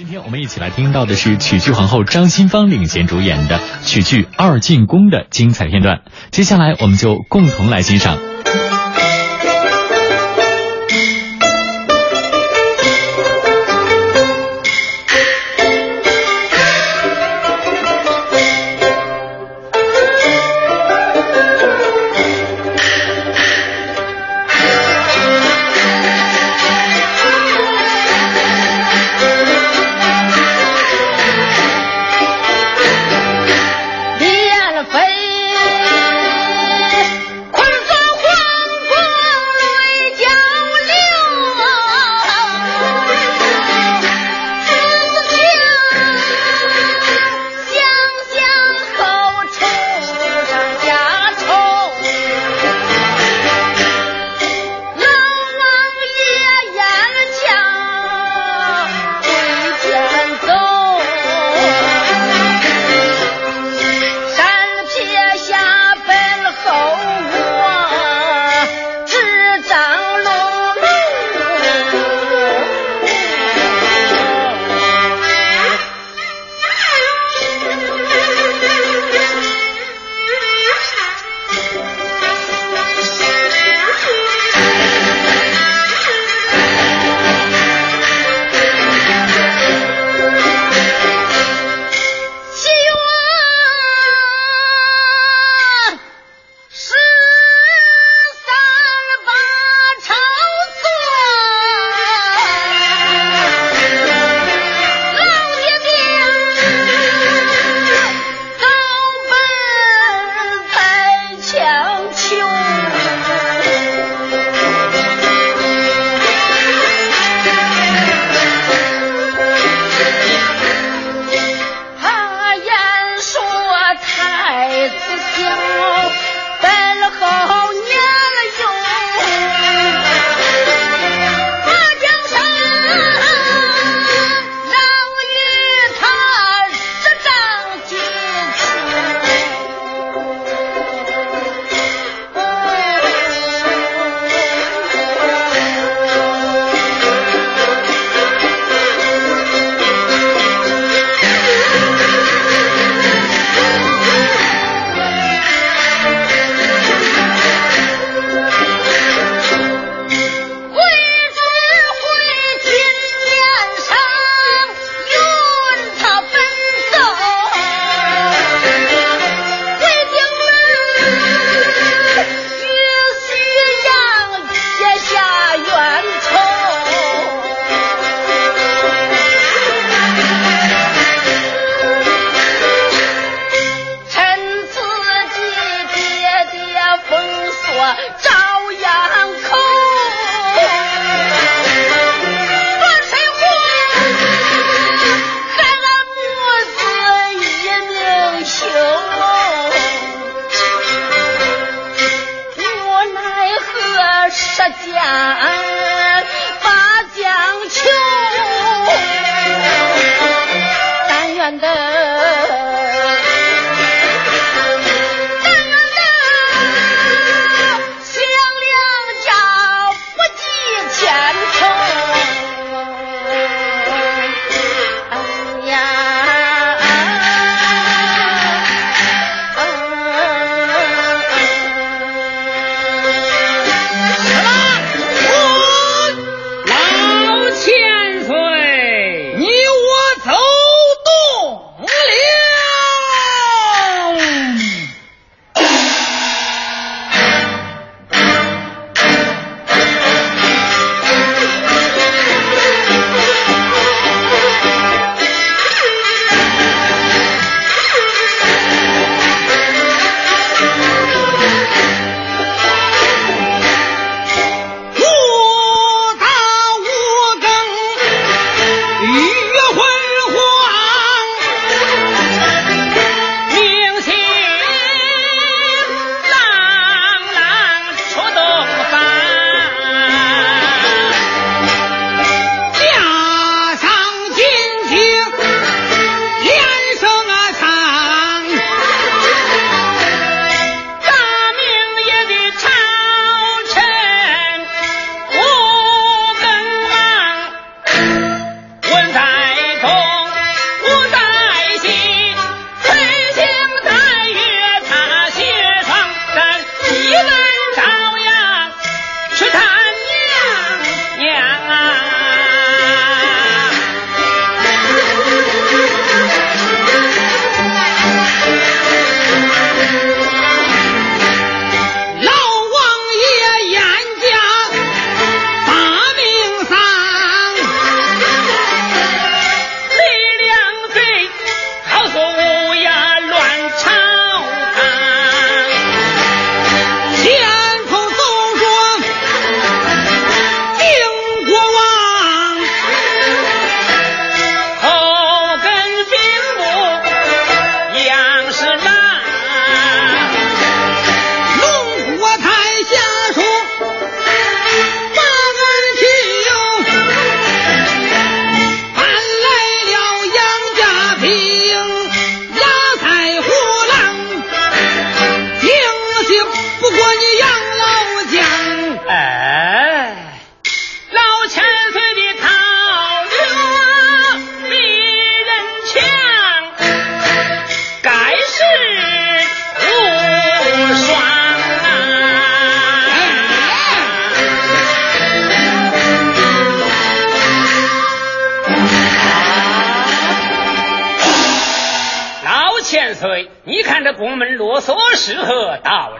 今天我们一起来听到的是曲剧皇后张新芳领衔主演的曲剧《二进宫》的精彩片段。接下来，我们就共同来欣赏。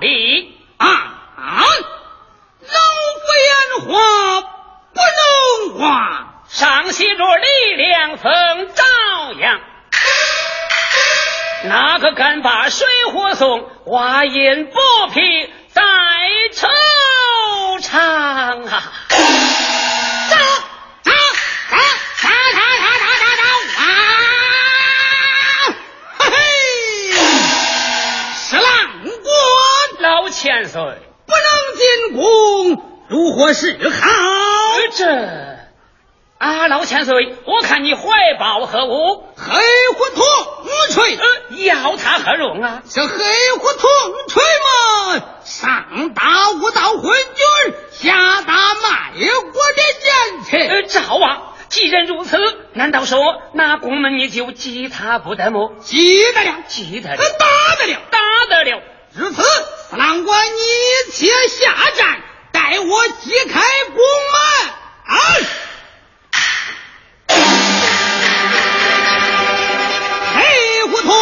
理啊！老夫言话不能缓，上写着力量曾朝阳，哪个敢把水火送？寡言不平，在惆怅啊！千岁，不能进宫，如何是好？这阿老千岁，我看你怀抱何物？黑虎铜锤，呃，要他何用啊？这黑虎铜锤嘛，上打五道昏君，下打卖国的奸臣。呃，赵王、啊。既然如此，难道说那宫门你就击他不得么？击得了，击得了，打得了，打得了。至此，四郎官，你且下战，待我击开宫门。哎，黑胡同。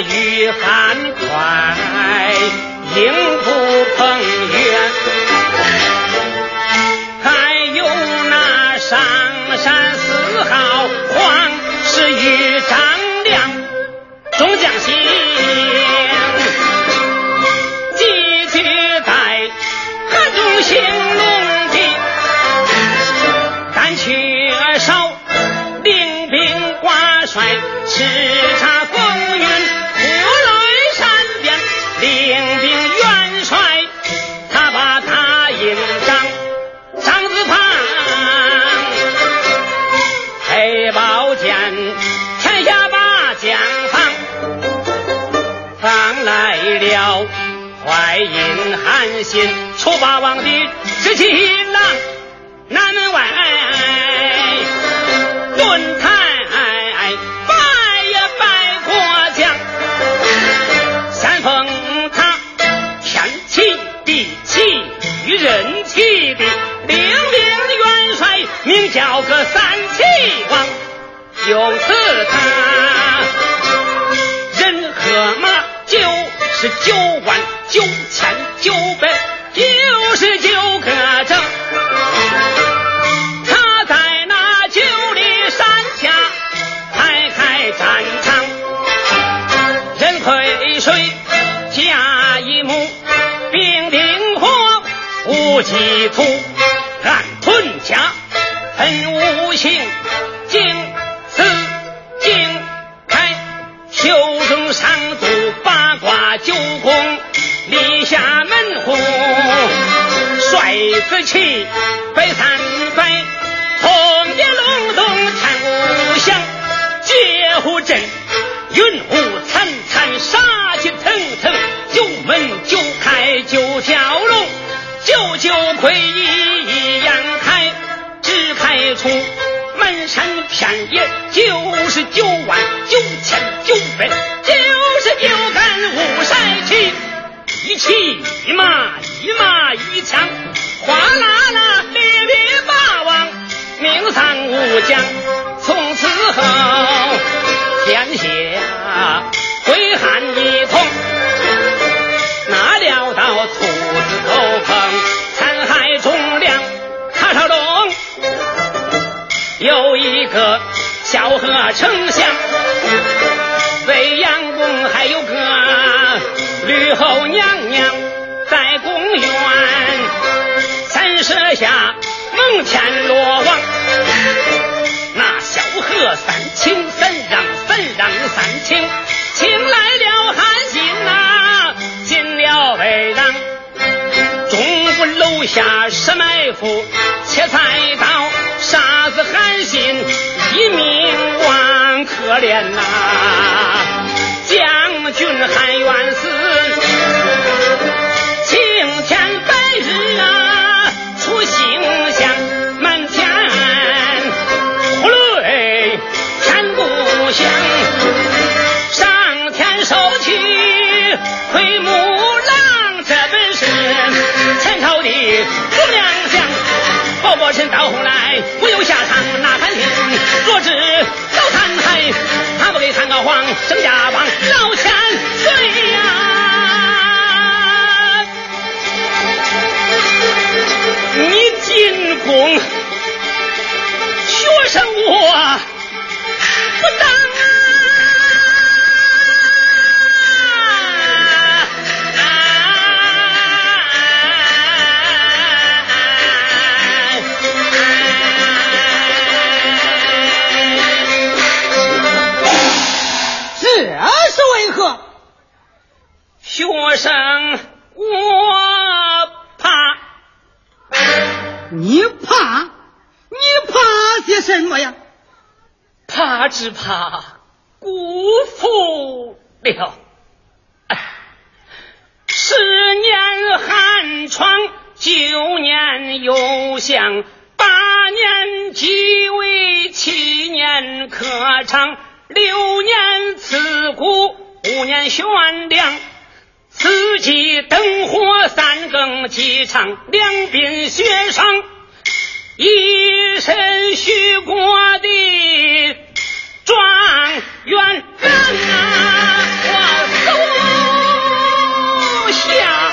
雨寒快，迎坏因韩信楚霸王的十七郎，南门外论坛拜呀拜国将，三封他天齐地齐与人齐的领兵元帅，名叫个三齐王，由此他人和马就是九万。九千九百九十九个整，他在那九里山下开开战场，人退水甲一木，兵丁火无几土，暗屯家喷五行，经四经开，秋中山下门户，帅子旗，摆三摆，红叶隆咚看无响，绝户阵，云雾惨惨，杀气腾腾，九门九开九条龙，九九魁一一样开，只开出满山遍野九十九万九千九百九十九。一骑一马一马一枪，哗啦啦烈烈霸王，名丧五将。从此后，天下归汉一统。哪料到兔子斗鹏，残害忠良。卡少龙有一个萧何丞相，未央宫还有个。吕后娘娘在宫院，三舍下蒙天罗网。那萧何三请三让，三让三请，请来了韩信呐，进了北让。中府楼下设埋伏，切菜刀杀死韩信，一命亡，可怜呐。将军还冤死，青天白日啊出星象，满天五年悬梁。四季灯火，三更鸡唱，两鬓雪霜，一身虚过的状元人啊，我走下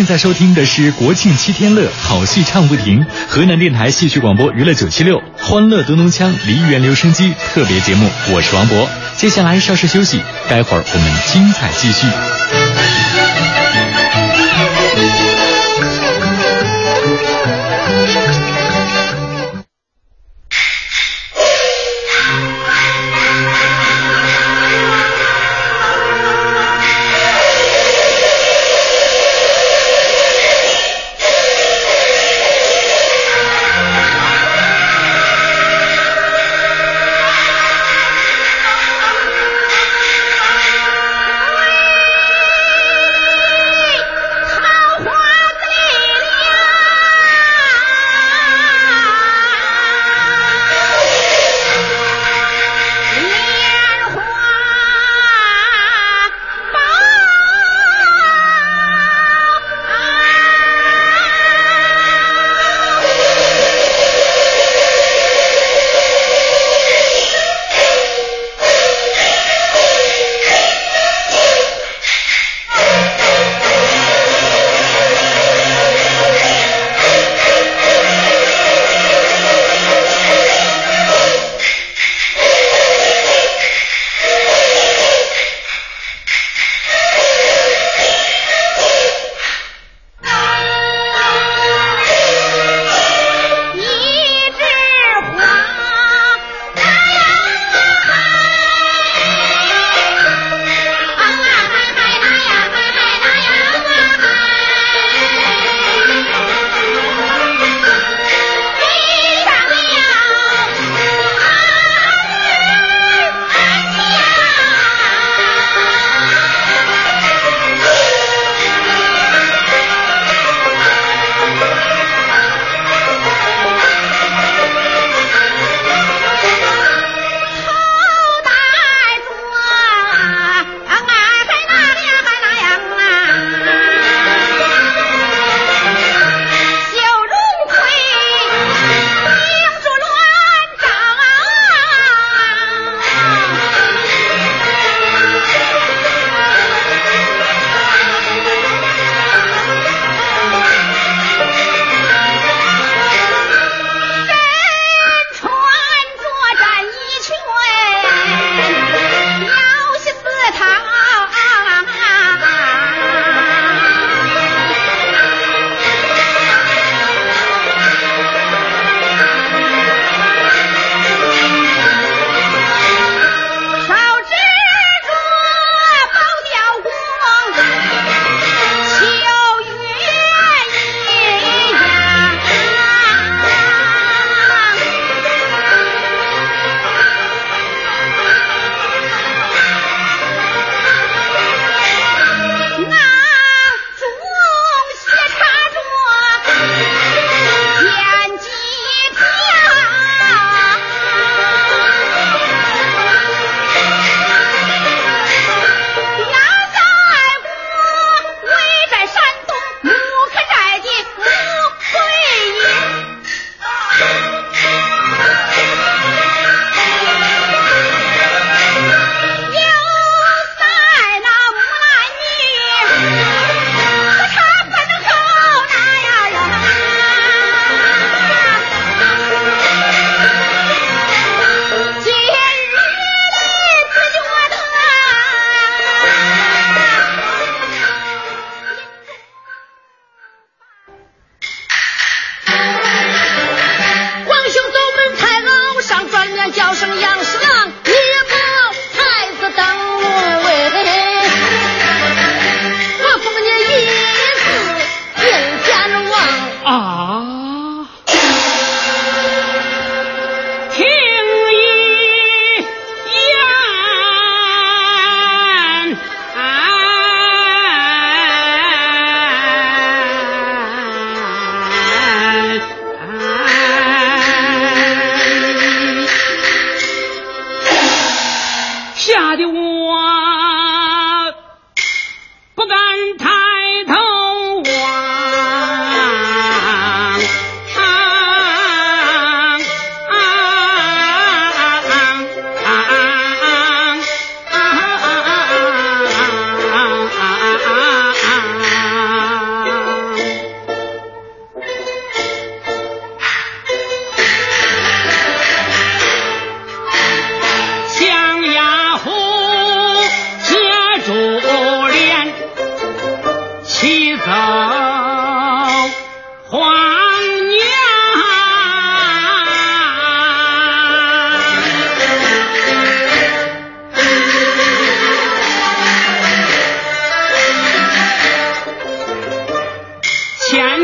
现在收听的是国庆七天乐，好戏唱不停，河南电台戏曲广播娱乐九七六欢乐咚咚锵梨园留声机特别节目，我是王博。接下来稍事休息，待会儿我们精彩继续。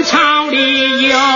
朝里有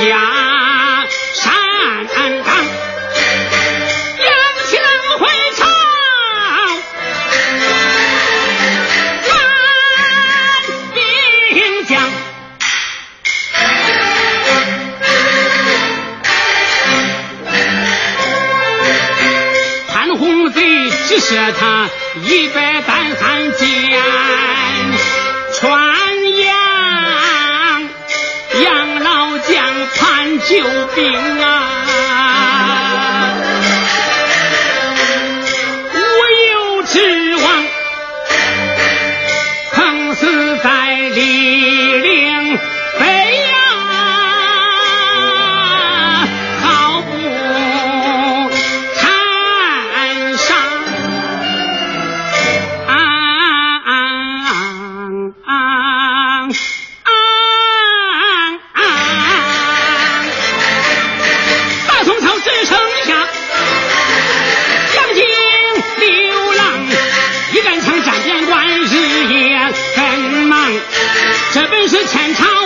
不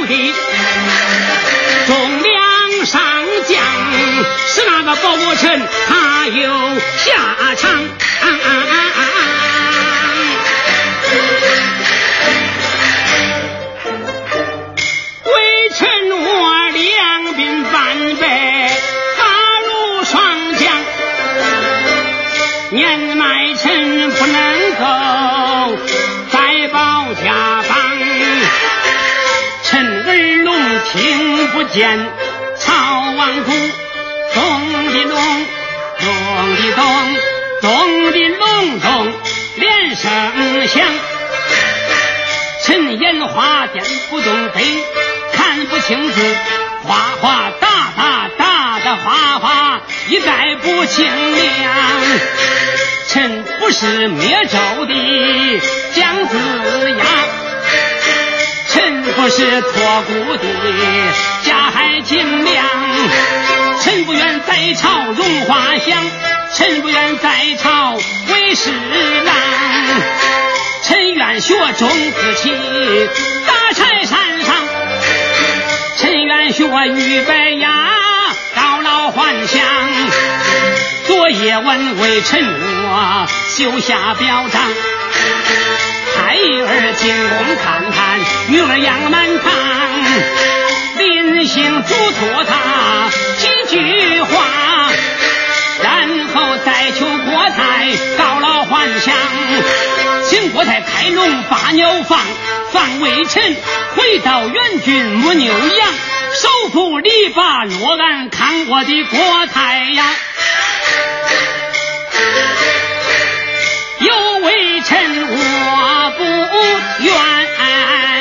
的中梁上将是那个包伯臣，他有下场。微臣我两鬓斑白，发如霜降，年迈臣不能够。不见曹王府。咚的隆，咚的咚，咚的隆咚，连声响。陈眼花点不动飞，看不清字，花花大大大的花花，一概不清亮。臣不是灭纣的姜子牙，臣不是托孤的家害金良。臣不愿在朝荣华享，臣不愿在朝为侍郎。臣愿学钟子期，大柴山上。臣愿学俞白牙，到老还乡。昨夜闻为臣我修下表彰，孩儿进宫看看女儿杨满堂。临行嘱托他几句话，然后再求国太告老还乡，请国太开笼把鸟放，放微臣回到元军牧牛羊，守住篱笆若安看我的国太呀，有微臣我不愿。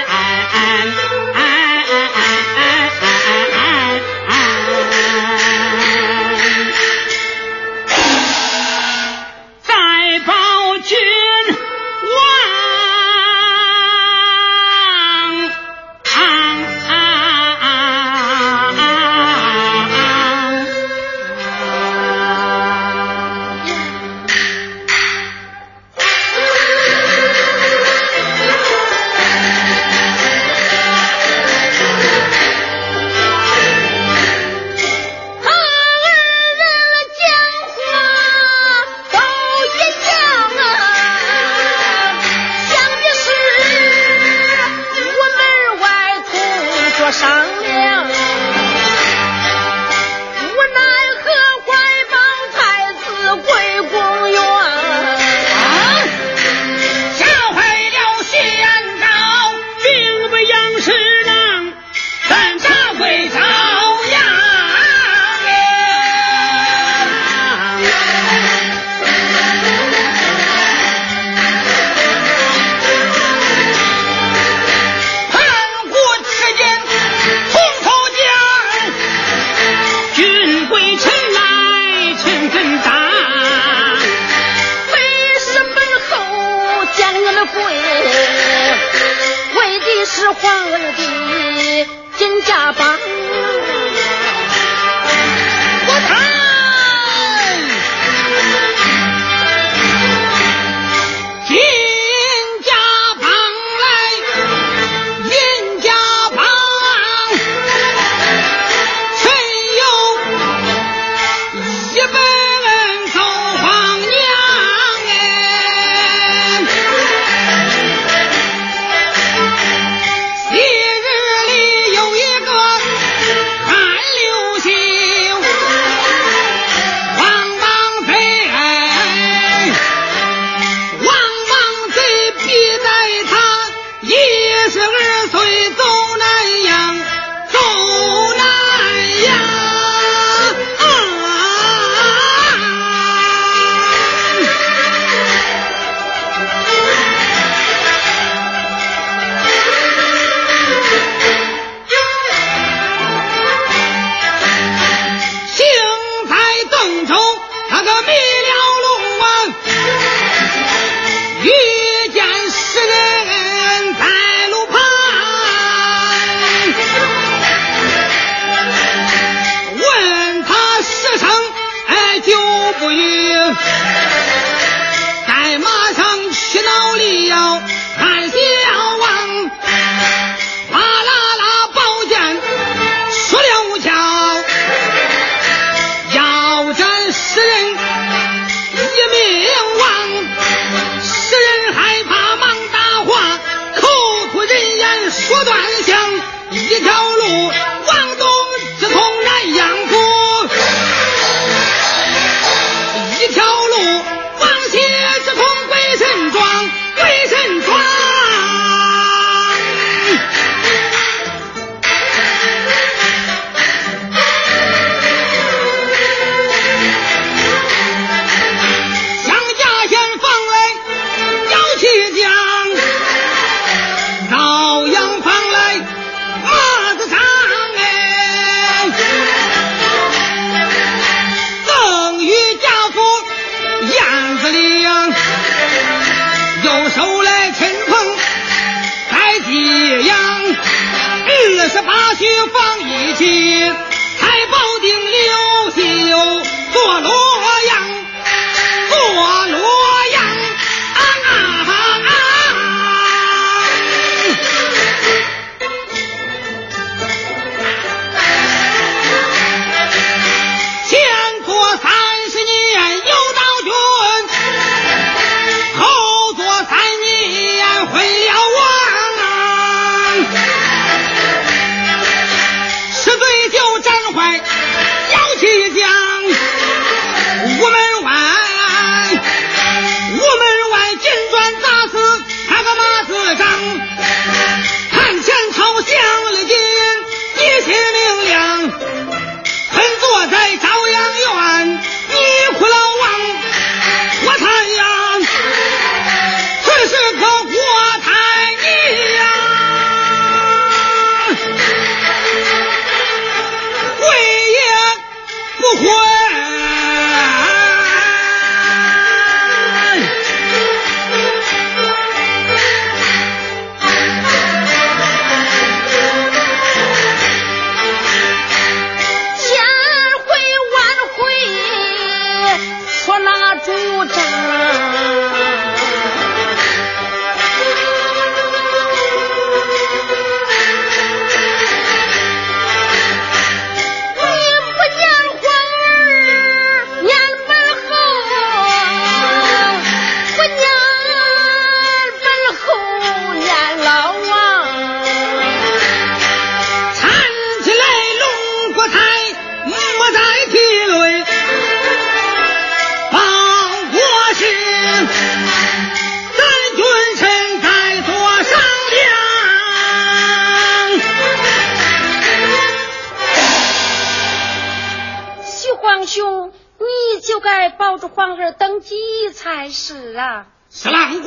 是啊！是郎官，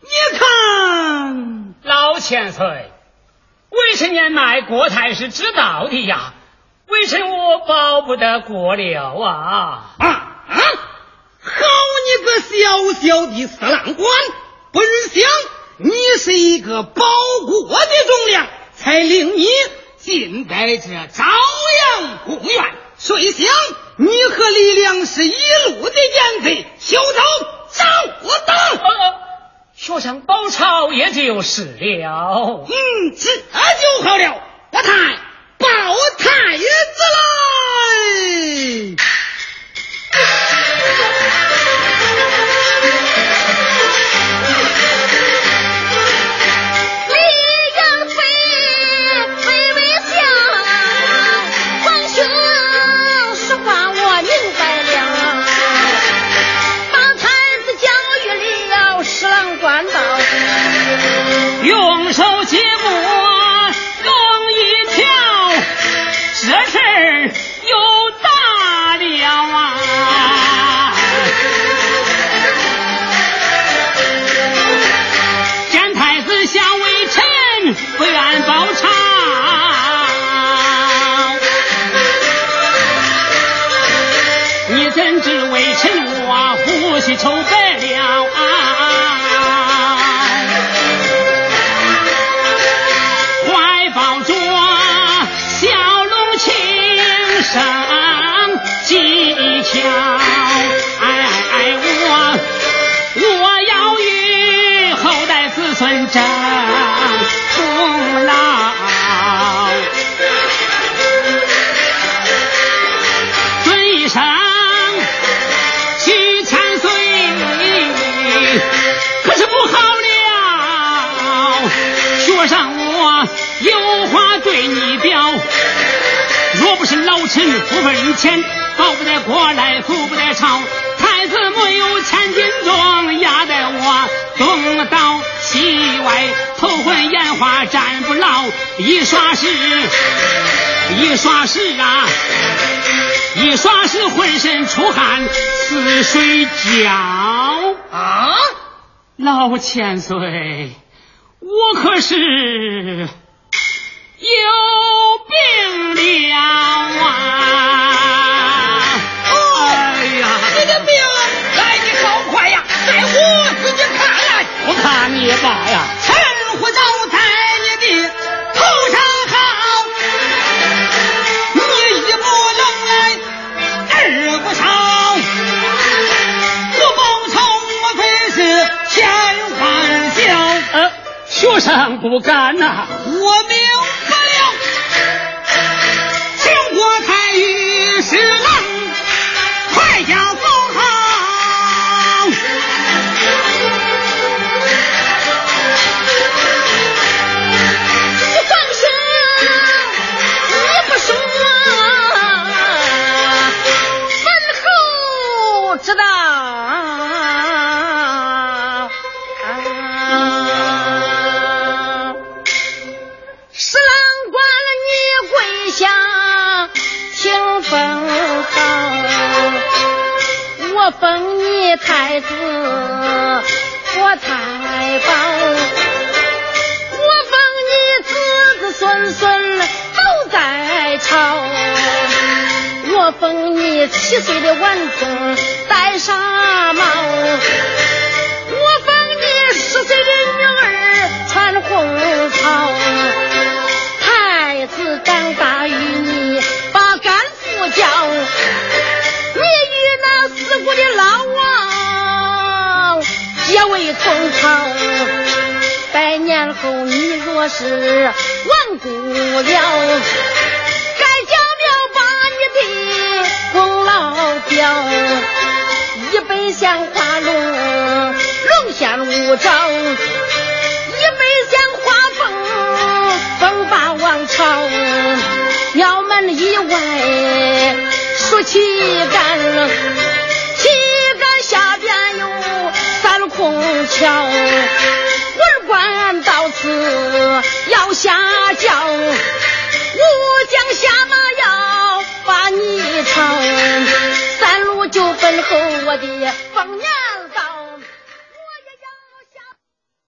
你看，老千岁，微臣年来国台是知道的呀，为什么保不得国了啊？啊啊！好你个小小的四郎官，本想你是一个保国的忠良，才令你进在这朝阳公园。谁想你和李良是一路的奸贼，休走找我等。学生包抄也就是了。嗯，这就好了。我太报太子来。用手接过弄一条这事儿又大了啊。见太子想为臣不愿报仇你怎知为臣我呼吸愁白了啊。生技巧，哎哎哎！我我要与后代子孙争功劳，尊一声许千岁，可是不好了，学上我有话对你表。若不是老臣不分钱，保不得过来，富不得朝。太子没有千斤重，压得我东倒西歪，头昏眼花站不牢。一刷时，一刷时啊，一刷时浑身出汗似水浇啊！老千岁，我可是。有有病了啊！哎呀，你的病来的好快呀，在我自己看来，我看你爸呀，趁火葬在你的头上好，你一不能来，二不上，我报仇莫非是千万笑？呃，学生不敢呐，我。to 我封你太子，我太保。我封你子子孙孙都在朝，我封你七岁的顽童戴纱帽，我封你十岁的女儿穿红袍。太子长大于你把干父教，你与那四国的老王结为同袍。百年后你若是亡故了，该家庙把你的功劳表，一本像花龙，龙显五爪，一本像花凤，凤霸王朝。庙门以外竖旗杆，旗杆下边有三空桥。文官到此要下轿，武将下马要把你抄，三路就奔后我的凤娘。